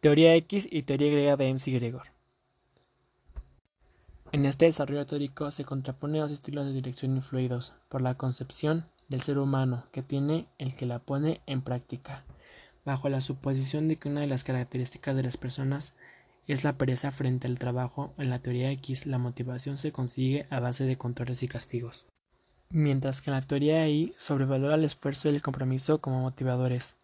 Teoría X y teoría griega de MC-Gregor. En este desarrollo teórico se contraponen los estilos de dirección influidos por la concepción del ser humano que tiene el que la pone en práctica, bajo la suposición de que una de las características de las personas es la pereza frente al trabajo, en la teoría X la motivación se consigue a base de controles y castigos, mientras que en la teoría Y sobrevalora el esfuerzo y el compromiso como motivadores,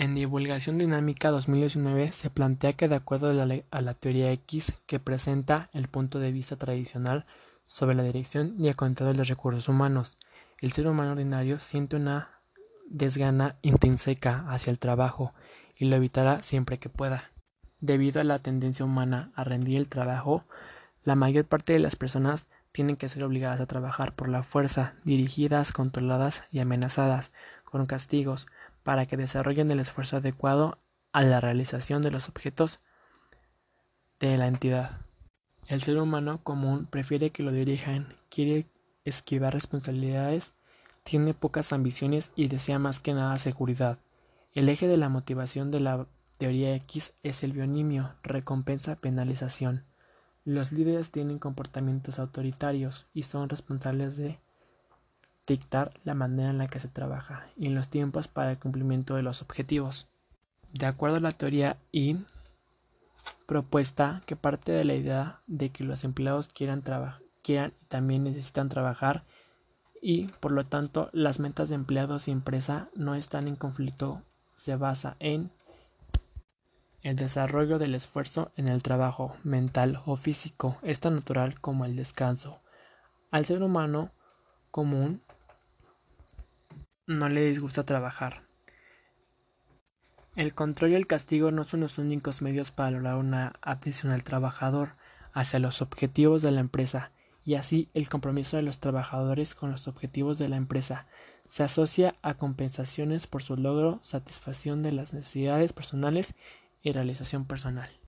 en Divulgación Dinámica 2019 se plantea que de acuerdo a la teoría X que presenta el punto de vista tradicional sobre la dirección y el de los recursos humanos, el ser humano ordinario siente una desgana intrínseca hacia el trabajo y lo evitará siempre que pueda. Debido a la tendencia humana a rendir el trabajo, la mayor parte de las personas tienen que ser obligadas a trabajar por la fuerza, dirigidas, controladas y amenazadas con castigos para que desarrollen el esfuerzo adecuado a la realización de los objetos de la entidad. El ser humano común prefiere que lo dirijan, quiere esquivar responsabilidades, tiene pocas ambiciones y desea más que nada seguridad. El eje de la motivación de la teoría X es el bionimio, recompensa, penalización. Los líderes tienen comportamientos autoritarios y son responsables de dictar la manera en la que se trabaja y los tiempos para el cumplimiento de los objetivos. De acuerdo a la teoría I propuesta que parte de la idea de que los empleados quieran, quieran y también necesitan trabajar y por lo tanto las metas de empleados y empresa no están en conflicto se basa en el desarrollo del esfuerzo en el trabajo mental o físico es tan natural como el descanso. Al ser humano común no le disgusta trabajar. El control y el castigo no son los únicos medios para lograr una atención al trabajador hacia los objetivos de la empresa y así el compromiso de los trabajadores con los objetivos de la empresa se asocia a compensaciones por su logro, satisfacción de las necesidades personales y realización personal.